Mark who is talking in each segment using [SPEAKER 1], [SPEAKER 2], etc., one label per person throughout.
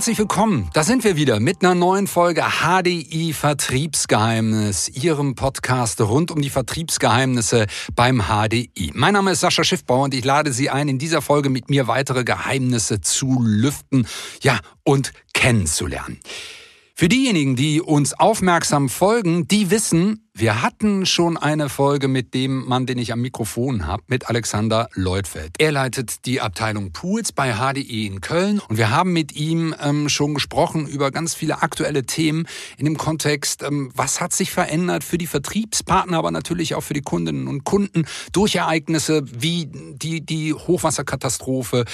[SPEAKER 1] Herzlich willkommen. Da sind wir wieder mit einer neuen Folge HDI Vertriebsgeheimnis, Ihrem Podcast rund um die Vertriebsgeheimnisse beim HDI. Mein Name ist Sascha Schiffbauer und ich lade Sie ein, in dieser Folge mit mir weitere Geheimnisse zu lüften, ja, und kennenzulernen. Für diejenigen, die uns aufmerksam folgen, die wissen, wir hatten schon eine Folge mit dem Mann, den ich am Mikrofon habe, mit Alexander Leutfeld. Er leitet die Abteilung Pools bei HDE in Köln und wir haben mit ihm ähm, schon gesprochen über ganz viele aktuelle Themen in dem Kontext, ähm, was hat sich verändert für die Vertriebspartner, aber natürlich auch für die Kundinnen und Kunden durch Ereignisse wie die, die Hochwasserkatastrophe,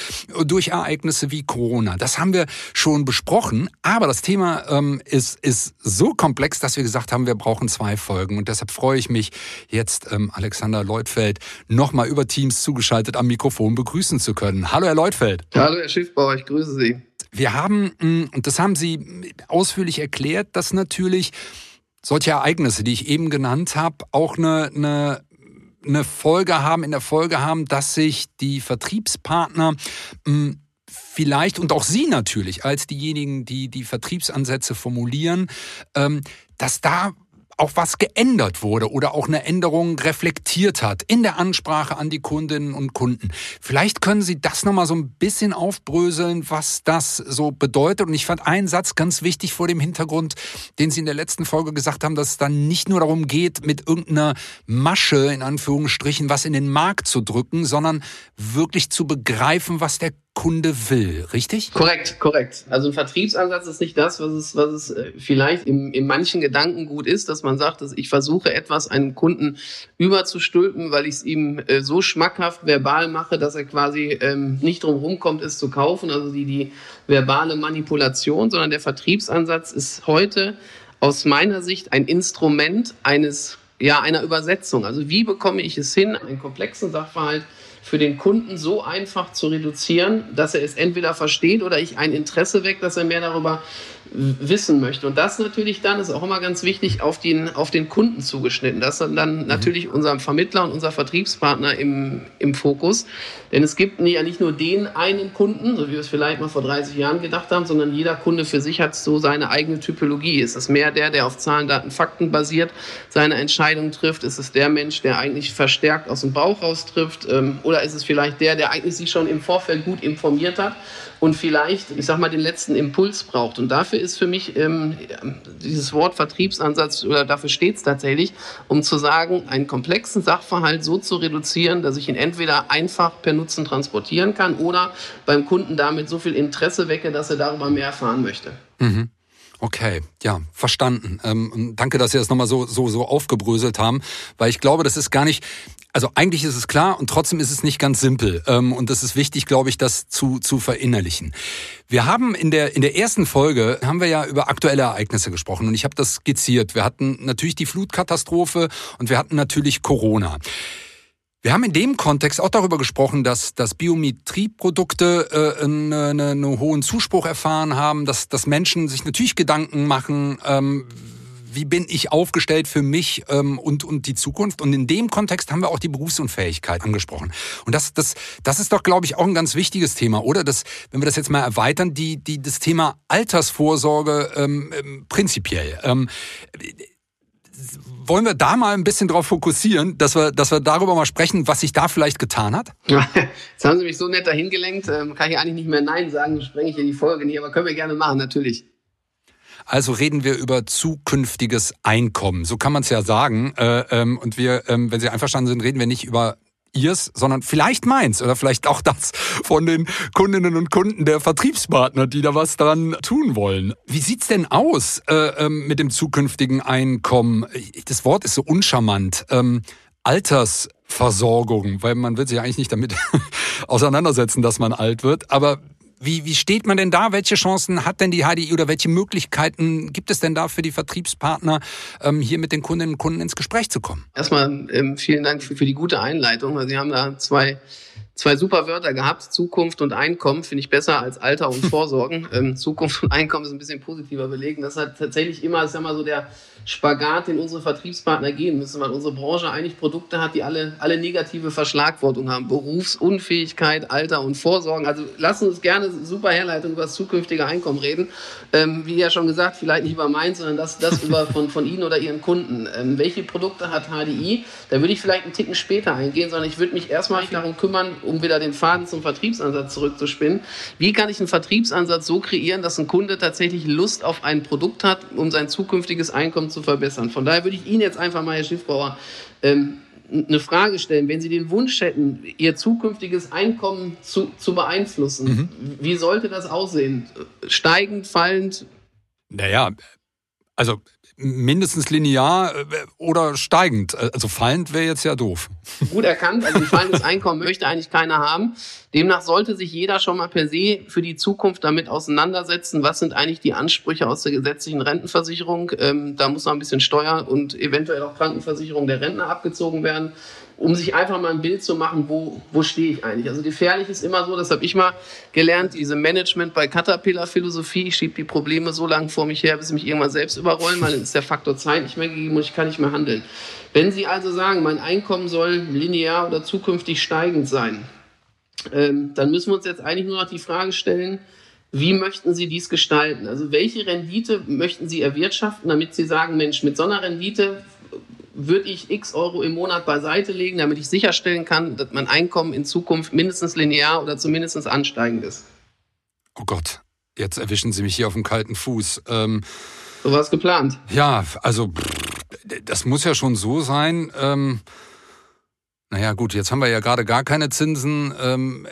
[SPEAKER 1] durch Ereignisse wie Corona. Das haben wir schon besprochen, aber das Thema ähm, ist, ist so komplex, dass wir gesagt haben, wir brauchen zwei Folgen. Folgen. Und deshalb freue ich mich, jetzt ähm, Alexander Leutfeld nochmal über Teams zugeschaltet am Mikrofon begrüßen zu können. Hallo, Herr Leutfeld.
[SPEAKER 2] Hallo, Herr Schiffbauer, ich grüße Sie.
[SPEAKER 1] Wir haben, mm, und das haben Sie ausführlich erklärt, dass natürlich solche Ereignisse, die ich eben genannt habe, auch eine, eine eine Folge haben, in der Folge haben, dass sich die Vertriebspartner mm, vielleicht und auch Sie natürlich als diejenigen, die die Vertriebsansätze formulieren, ähm, dass da auch was geändert wurde oder auch eine Änderung reflektiert hat in der Ansprache an die Kundinnen und Kunden. Vielleicht können Sie das nochmal so ein bisschen aufbröseln, was das so bedeutet. Und ich fand einen Satz ganz wichtig vor dem Hintergrund, den Sie in der letzten Folge gesagt haben, dass es dann nicht nur darum geht, mit irgendeiner Masche in Anführungsstrichen was in den Markt zu drücken, sondern wirklich zu begreifen, was der Kunde will, richtig?
[SPEAKER 2] Korrekt, korrekt. Also ein Vertriebsansatz ist nicht das, was es, was es äh, vielleicht im, in manchen Gedanken gut ist, dass man sagt, dass ich versuche etwas einem Kunden überzustülpen, weil ich es ihm äh, so schmackhaft verbal mache, dass er quasi ähm, nicht drum rumkommt, es zu kaufen. Also die, die verbale Manipulation, sondern der Vertriebsansatz ist heute aus meiner Sicht ein Instrument eines ja, einer Übersetzung. Also wie bekomme ich es hin, einen komplexen Sachverhalt für den Kunden so einfach zu reduzieren, dass er es entweder versteht oder ich ein Interesse weckt, dass er mehr darüber wissen möchte. Und das natürlich dann ist auch immer ganz wichtig auf den, auf den Kunden zugeschnitten. Das ist dann mhm. natürlich unser Vermittler und unser Vertriebspartner im, im Fokus. Denn es gibt ja nicht nur den einen Kunden, so wie wir es vielleicht mal vor 30 Jahren gedacht haben, sondern jeder Kunde für sich hat so seine eigene Typologie. Ist es mehr der, der auf Zahlen, Daten, Fakten basiert seine Entscheidung trifft? Ist es der Mensch, der eigentlich verstärkt aus dem Bauch raus trifft? Ähm, oder ist es vielleicht der, der eigentlich sich schon im Vorfeld gut informiert hat und vielleicht, ich sag mal, den letzten Impuls braucht? Und dafür ist für mich ähm, dieses Wort Vertriebsansatz, oder dafür steht es tatsächlich, um zu sagen, einen komplexen Sachverhalt so zu reduzieren, dass ich ihn entweder einfach per Nutzen transportieren kann oder beim Kunden damit so viel Interesse wecke, dass er darüber mehr erfahren möchte.
[SPEAKER 1] Mhm. Okay, ja, verstanden. Ähm, danke, dass Sie das nochmal so, so, so aufgebröselt haben, weil ich glaube, das ist gar nicht, also eigentlich ist es klar und trotzdem ist es nicht ganz simpel. Ähm, und das ist wichtig, glaube ich, das zu, zu verinnerlichen. Wir haben in der, in der ersten Folge, haben wir ja über aktuelle Ereignisse gesprochen und ich habe das skizziert. Wir hatten natürlich die Flutkatastrophe und wir hatten natürlich Corona. Wir haben in dem Kontext auch darüber gesprochen, dass, dass Biometrieprodukte äh, einen, einen hohen Zuspruch erfahren haben, dass, dass Menschen sich natürlich Gedanken machen, ähm, wie bin ich aufgestellt für mich ähm, und, und die Zukunft. Und in dem Kontext haben wir auch die Berufsunfähigkeit angesprochen. Und das, das, das ist doch, glaube ich, auch ein ganz wichtiges Thema, oder? Das, wenn wir das jetzt mal erweitern, die, die, das Thema Altersvorsorge ähm, ähm prinzipiell. Ähm, wollen wir da mal ein bisschen drauf fokussieren, dass wir, dass wir darüber mal sprechen, was sich da vielleicht getan hat?
[SPEAKER 2] Jetzt haben Sie mich so nett dahin gelenkt, ähm, kann ich eigentlich nicht mehr Nein sagen, sprenge ich in die Folge nicht, aber können wir gerne machen, natürlich.
[SPEAKER 1] Also reden wir über zukünftiges Einkommen. So kann man es ja sagen. Äh, ähm, und wir, ähm, wenn Sie einverstanden sind, reden wir nicht über ihrs, sondern vielleicht meins oder vielleicht auch das von den Kundinnen und Kunden der Vertriebspartner, die da was dran tun wollen. Wie sieht's denn aus äh, ähm, mit dem zukünftigen Einkommen? Das Wort ist so uncharmant. Ähm, Altersversorgung, weil man will sich eigentlich nicht damit auseinandersetzen, dass man alt wird. Aber wie, wie steht man denn da? Welche Chancen hat denn die HDI oder welche Möglichkeiten gibt es denn da für die Vertriebspartner, ähm, hier mit den Kundinnen und Kunden ins Gespräch zu kommen?
[SPEAKER 2] Erstmal ähm, vielen Dank für, für die gute Einleitung. Sie haben da zwei zwei super Wörter gehabt, Zukunft und Einkommen, finde ich besser als Alter und Vorsorgen. ähm, Zukunft und Einkommen ist ein bisschen positiver belegen. Das hat tatsächlich immer, ist ja mal so der Spagat, den unsere Vertriebspartner gehen müssen, weil unsere Branche eigentlich Produkte hat, die alle, alle negative Verschlagwortung haben. Berufsunfähigkeit, Alter und Vorsorgen. Also lassen uns gerne super Herleitung über das zukünftige Einkommen reden. Ähm, wie ja schon gesagt, vielleicht nicht über meins, sondern das, das über von, von Ihnen oder Ihren Kunden. Ähm, welche Produkte hat HDI? Da würde ich vielleicht einen Ticken später eingehen, sondern ich würde mich erstmal darum kümmern, um wieder den Faden zum Vertriebsansatz zurückzuspinnen. Wie kann ich einen Vertriebsansatz so kreieren, dass ein Kunde tatsächlich Lust auf ein Produkt hat, um sein zukünftiges Einkommen zu verbessern? Von daher würde ich Ihnen jetzt einfach mal, Herr Schiffbrauer, ähm, eine Frage stellen. Wenn Sie den Wunsch hätten, Ihr zukünftiges Einkommen zu, zu beeinflussen, mhm. wie sollte das aussehen? Steigend, fallend?
[SPEAKER 1] Naja, also mindestens linear äh, oder steigend. Also fallend wäre jetzt ja doof.
[SPEAKER 2] Gut erkannt. Also ein fallendes Einkommen möchte eigentlich keiner haben. Demnach sollte sich jeder schon mal per se für die Zukunft damit auseinandersetzen. Was sind eigentlich die Ansprüche aus der gesetzlichen Rentenversicherung? Ähm, da muss noch ein bisschen Steuer und eventuell auch Krankenversicherung der Rentner abgezogen werden um sich einfach mal ein Bild zu machen, wo, wo stehe ich eigentlich. Also gefährlich ist immer so, das habe ich mal gelernt, diese Management bei Caterpillar-Philosophie, ich schiebe die Probleme so lange vor mich her, bis sie mich irgendwann selbst überrollen, weil dann ist der Faktor Zeit nicht mehr gegeben und ich kann nicht mehr handeln. Wenn Sie also sagen, mein Einkommen soll linear oder zukünftig steigend sein, ähm, dann müssen wir uns jetzt eigentlich nur noch die Frage stellen, wie möchten Sie dies gestalten? Also welche Rendite möchten Sie erwirtschaften, damit Sie sagen, Mensch, mit so einer Rendite würde ich x Euro im Monat beiseite legen, damit ich sicherstellen kann, dass mein Einkommen in Zukunft mindestens linear oder zumindest ansteigend ist.
[SPEAKER 1] Oh Gott, jetzt erwischen Sie mich hier auf dem kalten Fuß. Ähm,
[SPEAKER 2] so war es geplant.
[SPEAKER 1] Ja, also das muss ja schon so sein. Ähm, naja gut, jetzt haben wir ja gerade gar keine Zinsen. Ähm,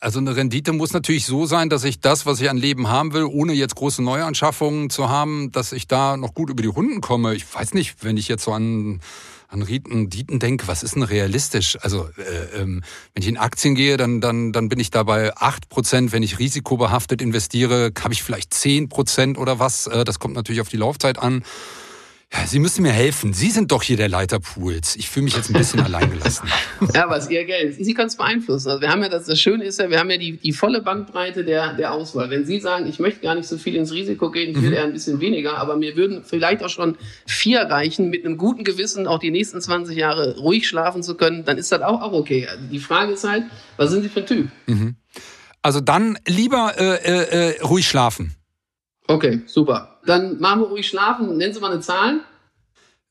[SPEAKER 1] also eine Rendite muss natürlich so sein, dass ich das, was ich an Leben haben will, ohne jetzt große Neuanschaffungen zu haben, dass ich da noch gut über die Runden komme. Ich weiß nicht, wenn ich jetzt so an an Rieten, Dieten denke, was ist denn realistisch? Also äh, ähm, wenn ich in Aktien gehe, dann, dann, dann bin ich dabei acht Prozent. Wenn ich risikobehaftet investiere, habe ich vielleicht zehn Prozent oder was. Äh, das kommt natürlich auf die Laufzeit an. Ja, Sie müssen mir helfen. Sie sind doch hier der Leiter Pools. Ich fühle mich jetzt ein bisschen alleingelassen.
[SPEAKER 2] Ja, aber es ist Ihr Geld. Sie können es beeinflussen. Also wir haben ja das, das Schöne ist ja, wir haben ja die, die volle Bandbreite der, der Auswahl. Wenn Sie sagen, ich möchte gar nicht so viel ins Risiko gehen, ich will mhm. eher ein bisschen weniger, aber mir würden vielleicht auch schon vier reichen, mit einem guten Gewissen auch die nächsten 20 Jahre ruhig schlafen zu können, dann ist das auch, auch okay. Also die Frage ist halt, was sind Sie für ein Typ? Mhm.
[SPEAKER 1] Also dann lieber äh, äh, äh ruhig schlafen.
[SPEAKER 2] Okay, super. Dann machen wir ruhig schlafen. Nennen Sie mal eine Zahl.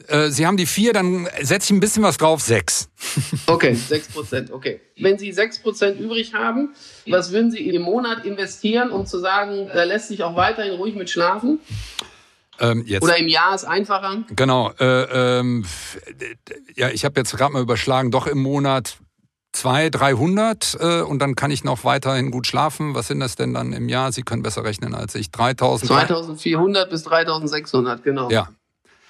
[SPEAKER 1] Äh, Sie haben die vier, dann setze ich ein bisschen was drauf, sechs.
[SPEAKER 2] Okay, sechs Prozent, okay. Wenn Sie sechs Prozent übrig haben, was würden Sie im Monat investieren, um zu sagen, da lässt sich auch weiterhin ruhig mit schlafen? Ähm, Oder im Jahr ist einfacher?
[SPEAKER 1] Genau. Äh, ähm, ja, ich habe jetzt gerade mal überschlagen, doch im Monat 200, 300 äh, und dann kann ich noch weiterhin gut schlafen. Was sind das denn dann im Jahr? Sie können besser rechnen als ich. 3000.
[SPEAKER 2] 2400 bis 3600, genau.
[SPEAKER 1] Ja.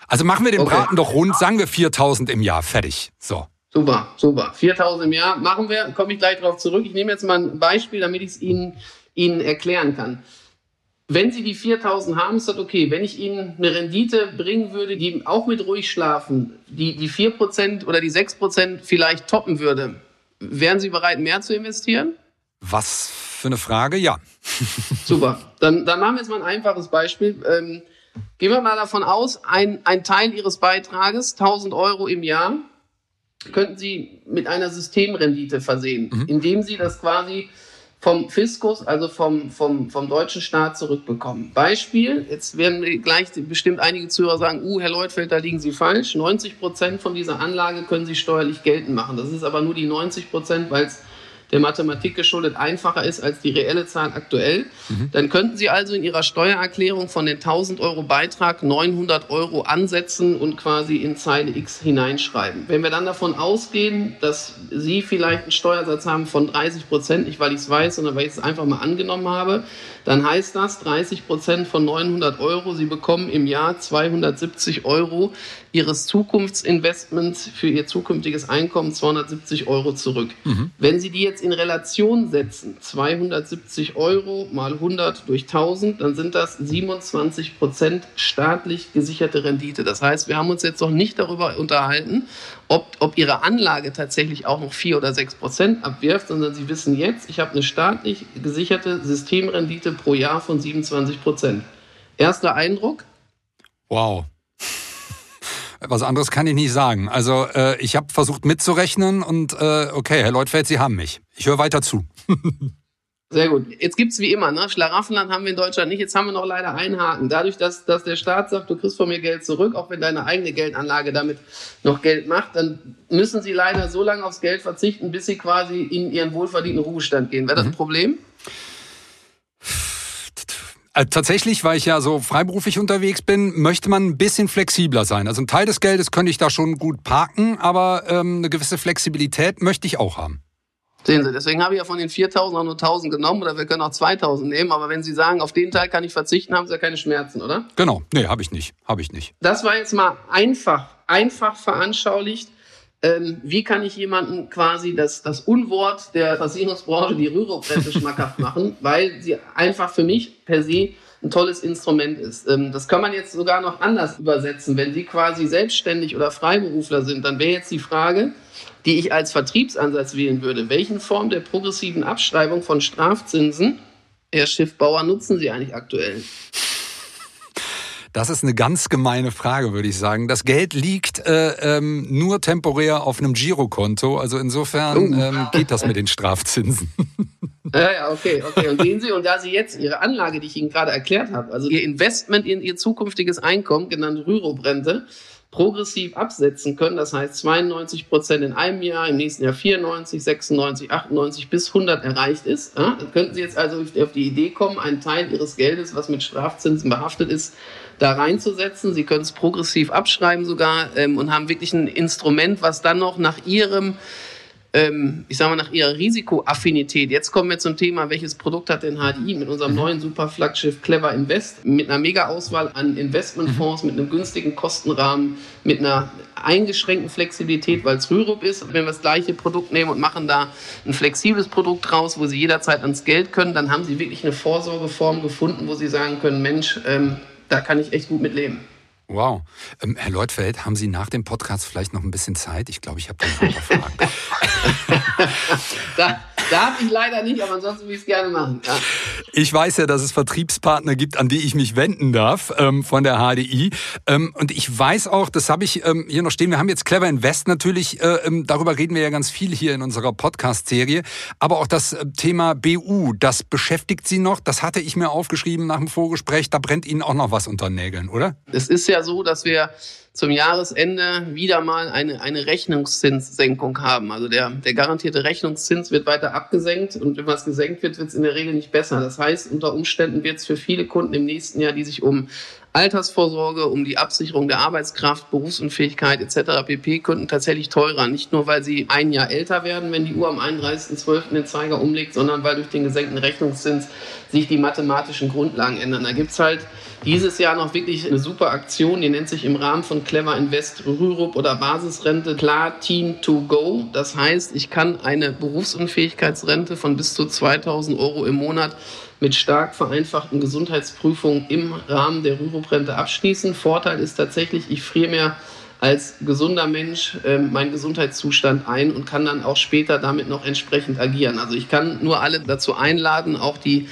[SPEAKER 1] Also machen wir den okay. Braten doch rund, sagen wir 4000 im Jahr. Fertig. So.
[SPEAKER 2] Super, super. 4000 im Jahr machen wir, komme ich gleich darauf zurück. Ich nehme jetzt mal ein Beispiel, damit ich es Ihnen, Ihnen erklären kann. Wenn Sie die 4000 haben, ist das okay. Wenn ich Ihnen eine Rendite bringen würde, die auch mit ruhig schlafen, die die 4% oder die 6% vielleicht toppen würde, Wären Sie bereit, mehr zu investieren?
[SPEAKER 1] Was für eine Frage, ja.
[SPEAKER 2] Super. Dann, dann machen wir jetzt mal ein einfaches Beispiel. Ähm, gehen wir mal davon aus, ein, ein Teil Ihres Beitrages, 1000 Euro im Jahr, könnten Sie mit einer Systemrendite versehen, mhm. indem Sie das quasi vom Fiskus, also vom, vom, vom deutschen Staat zurückbekommen. Beispiel, jetzt werden gleich bestimmt einige Zuhörer sagen, uh, Herr Leutfeld, da liegen Sie falsch. 90 Prozent von dieser Anlage können Sie steuerlich geltend machen. Das ist aber nur die 90 Prozent, weil es der Mathematik geschuldet einfacher ist als die reelle Zahl aktuell, mhm. dann könnten Sie also in Ihrer Steuererklärung von den 1000 Euro Beitrag 900 Euro ansetzen und quasi in Zeile X hineinschreiben. Wenn wir dann davon ausgehen, dass Sie vielleicht einen Steuersatz haben von 30 Prozent, nicht weil ich es weiß, sondern weil ich es einfach mal angenommen habe, dann heißt das 30 Prozent von 900 Euro, Sie bekommen im Jahr 270 Euro Ihres Zukunftsinvestments für Ihr zukünftiges Einkommen 270 Euro zurück. Mhm. Wenn Sie die jetzt in Relation setzen, 270 Euro mal 100 durch 1000, dann sind das 27 Prozent staatlich gesicherte Rendite. Das heißt, wir haben uns jetzt noch nicht darüber unterhalten, ob, ob Ihre Anlage tatsächlich auch noch 4 oder 6 Prozent abwirft, sondern Sie wissen jetzt, ich habe eine staatlich gesicherte Systemrendite pro Jahr von 27 Prozent. Erster Eindruck?
[SPEAKER 1] Wow. Was anderes kann ich nicht sagen. Also äh, ich habe versucht mitzurechnen und äh, okay, Herr Leutfeld, Sie haben mich. Ich höre weiter zu.
[SPEAKER 2] Sehr gut. Jetzt gibt's wie immer, ne? Schlaraffenland haben wir in Deutschland nicht. Jetzt haben wir noch leider einen Haken. Dadurch, dass, dass der Staat sagt, du kriegst von mir Geld zurück, auch wenn deine eigene Geldanlage damit noch Geld macht, dann müssen sie leider so lange aufs Geld verzichten, bis sie quasi in ihren wohlverdienten Ruhestand gehen. Wäre das ein mhm. Problem?
[SPEAKER 1] Äh, tatsächlich, weil ich ja so freiberuflich unterwegs bin, möchte man ein bisschen flexibler sein. Also ein Teil des Geldes könnte ich da schon gut parken, aber ähm, eine gewisse Flexibilität möchte ich auch haben.
[SPEAKER 2] Sehen Sie, deswegen habe ich ja von den 4.000 auch nur 1.000 genommen oder wir können auch 2.000 nehmen. Aber wenn Sie sagen, auf den Teil kann ich verzichten, haben Sie ja keine Schmerzen, oder?
[SPEAKER 1] Genau, nee, habe ich nicht, habe ich nicht.
[SPEAKER 2] Das war jetzt mal einfach, einfach veranschaulicht. Ähm, wie kann ich jemanden quasi das, das Unwort der Versicherungsbranche, die Rürup-Rente schmackhaft machen, weil sie einfach für mich per se ein tolles Instrument ist. Ähm, das kann man jetzt sogar noch anders übersetzen. Wenn Sie quasi selbstständig oder Freiberufler sind, dann wäre jetzt die Frage, die ich als Vertriebsansatz wählen würde. Welchen Form der progressiven Abschreibung von Strafzinsen, Herr Schiffbauer, nutzen Sie eigentlich aktuell?
[SPEAKER 1] Das ist eine ganz gemeine Frage, würde ich sagen. Das Geld liegt äh, ähm, nur temporär auf einem Girokonto. Also insofern uh. ähm, geht das mit den Strafzinsen.
[SPEAKER 2] Ja, ja, okay, okay. Und sehen Sie, und da Sie jetzt Ihre Anlage, die ich Ihnen gerade erklärt habe, also Ihr Investment in Ihr zukünftiges Einkommen, genannt Rürup-Rente, progressiv absetzen können. Das heißt 92 Prozent in einem Jahr, im nächsten Jahr 94, 96, 98 bis 100 erreicht ist. Ja, könnten Sie jetzt also auf die Idee kommen, einen Teil Ihres Geldes, was mit Strafzinsen behaftet ist, da reinzusetzen. Sie können es progressiv abschreiben sogar ähm, und haben wirklich ein Instrument, was dann noch nach Ihrem ähm, ich sage mal, nach ihrer Risikoaffinität. Jetzt kommen wir zum Thema, welches Produkt hat denn HDI mit unserem mhm. neuen Superflaggschiff Clever Invest, mit einer Mega-Auswahl an Investmentfonds, mit einem günstigen Kostenrahmen, mit einer eingeschränkten Flexibilität, weil es Rürup ist. Wenn wir das gleiche Produkt nehmen und machen da ein flexibles Produkt draus, wo Sie jederzeit ans Geld können, dann haben Sie wirklich eine Vorsorgeform gefunden, wo Sie sagen können, Mensch, ähm, da kann ich echt gut mit leben.
[SPEAKER 1] Wow. Ähm, Herr Leutfeld, haben Sie nach dem Podcast vielleicht noch ein bisschen Zeit? Ich glaube, ich habe da noch ein paar Fragen.
[SPEAKER 2] da, Darf ich leider nicht, aber ansonsten würde ich es gerne machen. Ja.
[SPEAKER 1] Ich weiß ja, dass es Vertriebspartner gibt, an die ich mich wenden darf ähm, von der HDI. Ähm, und ich weiß auch, das habe ich ähm, hier noch stehen, wir haben jetzt Clever Invest natürlich, äh, ähm, darüber reden wir ja ganz viel hier in unserer Podcast-Serie. Aber auch das äh, Thema BU, das beschäftigt Sie noch. Das hatte ich mir aufgeschrieben nach dem Vorgespräch. Da brennt Ihnen auch noch was unter Nägeln, oder?
[SPEAKER 2] Es ist ja so, dass wir zum Jahresende wieder mal eine, eine Rechnungszinssenkung haben. Also der, der garantierte Rechnungszins wird weiter abgesenkt und wenn was gesenkt wird, wird es in der Regel nicht besser. Das heißt, unter Umständen wird es für viele Kunden im nächsten Jahr, die sich um Altersvorsorge, um die Absicherung der Arbeitskraft, Berufsunfähigkeit etc. pp. Kunden tatsächlich teurer. Nicht nur, weil sie ein Jahr älter werden, wenn die Uhr am 31.12. den Zeiger umlegt, sondern weil durch den gesenkten Rechnungszins sich die mathematischen Grundlagen ändern. Da gibt's halt dieses Jahr noch wirklich eine super Aktion, die nennt sich im Rahmen von Clever Invest Rürup oder Basisrente klar Team to Go. Das heißt, ich kann eine Berufsunfähigkeitsrente von bis zu 2000 Euro im Monat mit stark vereinfachten Gesundheitsprüfungen im Rahmen der Rürup-Rente abschließen. Vorteil ist tatsächlich, ich friere mir als gesunder Mensch äh, meinen Gesundheitszustand ein und kann dann auch später damit noch entsprechend agieren. Also ich kann nur alle dazu einladen, auch die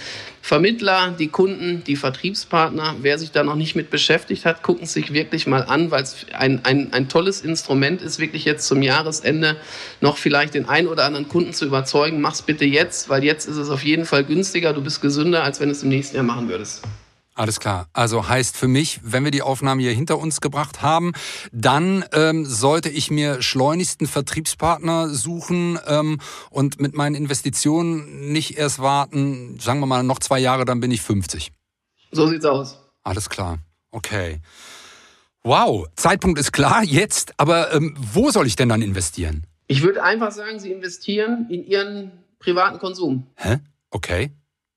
[SPEAKER 2] Vermittler, die Kunden, die Vertriebspartner, wer sich da noch nicht mit beschäftigt hat, gucken sich wirklich mal an, weil es ein, ein, ein tolles Instrument ist, wirklich jetzt zum Jahresende noch vielleicht den einen oder anderen Kunden zu überzeugen. Mach's bitte jetzt, weil jetzt ist es auf jeden Fall günstiger, du bist gesünder, als wenn du es im nächsten Jahr machen würdest.
[SPEAKER 1] Alles klar. Also heißt für mich, wenn wir die Aufnahme hier hinter uns gebracht haben, dann ähm, sollte ich mir schleunigsten Vertriebspartner suchen ähm, und mit meinen Investitionen nicht erst warten, sagen wir mal noch zwei Jahre, dann bin ich 50.
[SPEAKER 2] So sieht's aus.
[SPEAKER 1] Alles klar. Okay. Wow, Zeitpunkt ist klar jetzt, aber ähm, wo soll ich denn dann investieren?
[SPEAKER 2] Ich würde einfach sagen, Sie investieren in Ihren privaten Konsum.
[SPEAKER 1] Hä? Okay.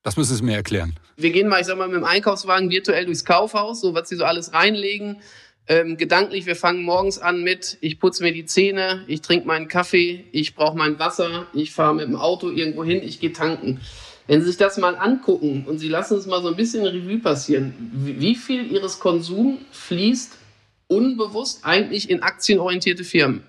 [SPEAKER 1] Das müssen Sie mir erklären.
[SPEAKER 2] Wir gehen mal, ich sag mal, mit dem Einkaufswagen virtuell durchs Kaufhaus, so was Sie so alles reinlegen. ähm, gedanklich, wir fangen morgens an mit, ich putze mir die Zähne, ich trinke meinen Kaffee, ich brauche mein Wasser, ich fahre mit dem Auto irgendwo hin, ich gehe tanken. Wenn Sie sich das mal angucken und Sie lassen es mal so ein bisschen Revue passieren, wie viel Ihres Konsums fließt unbewusst eigentlich in aktienorientierte Firmen?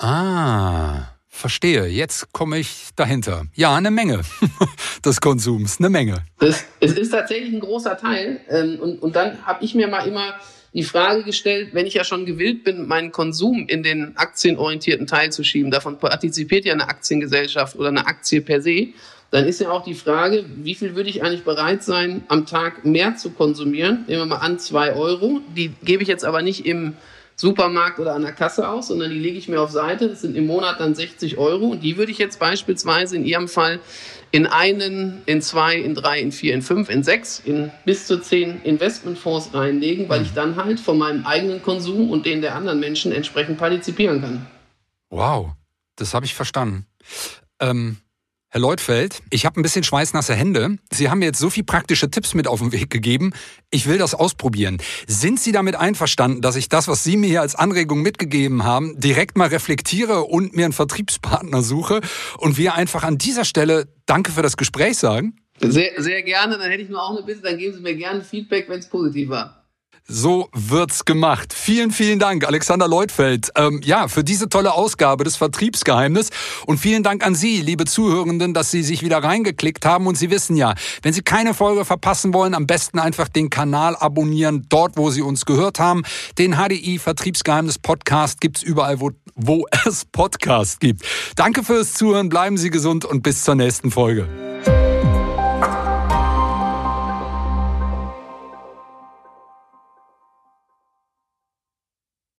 [SPEAKER 1] Ah, verstehe. Jetzt komme ich dahinter. Ja, eine Menge des Konsums, eine Menge.
[SPEAKER 2] Das, es ist tatsächlich ein großer Teil. Ähm, und, und dann habe ich mir mal immer die Frage gestellt, wenn ich ja schon gewillt bin, meinen Konsum in den aktienorientierten Teil zu schieben, davon partizipiert ja eine Aktiengesellschaft oder eine Aktie per se, dann ist ja auch die Frage, wie viel würde ich eigentlich bereit sein, am Tag mehr zu konsumieren? Nehmen wir mal an, zwei Euro. Die gebe ich jetzt aber nicht im Supermarkt oder an der Kasse aus, sondern die lege ich mir auf Seite. Das sind im Monat dann 60 Euro. Und die würde ich jetzt beispielsweise in Ihrem Fall in einen, in zwei, in drei, in vier, in fünf, in sechs, in bis zu zehn Investmentfonds reinlegen, weil ich dann halt von meinem eigenen Konsum und den der anderen Menschen entsprechend partizipieren kann.
[SPEAKER 1] Wow, das habe ich verstanden. Ähm, Herr Leutfeld, ich habe ein bisschen schweißnasse Hände. Sie haben mir jetzt so viele praktische Tipps mit auf den Weg gegeben. Ich will das ausprobieren. Sind Sie damit einverstanden, dass ich das, was Sie mir hier als Anregung mitgegeben haben, direkt mal reflektiere und mir einen Vertriebspartner suche und wir einfach an dieser Stelle Danke für das Gespräch sagen?
[SPEAKER 2] Sehr, sehr gerne. Dann hätte ich nur auch eine Bitte, dann geben Sie mir gerne Feedback, wenn es positiv war.
[SPEAKER 1] So wird's gemacht. Vielen, vielen Dank, Alexander Leutfeld, ähm, ja, für diese tolle Ausgabe des Vertriebsgeheimnis. Und vielen Dank an Sie, liebe Zuhörenden, dass Sie sich wieder reingeklickt haben. Und Sie wissen ja, wenn Sie keine Folge verpassen wollen, am besten einfach den Kanal abonnieren, dort, wo Sie uns gehört haben. Den HDI Vertriebsgeheimnis Podcast gibt's überall, wo, wo es Podcast gibt. Danke fürs Zuhören, bleiben Sie gesund und bis zur nächsten Folge.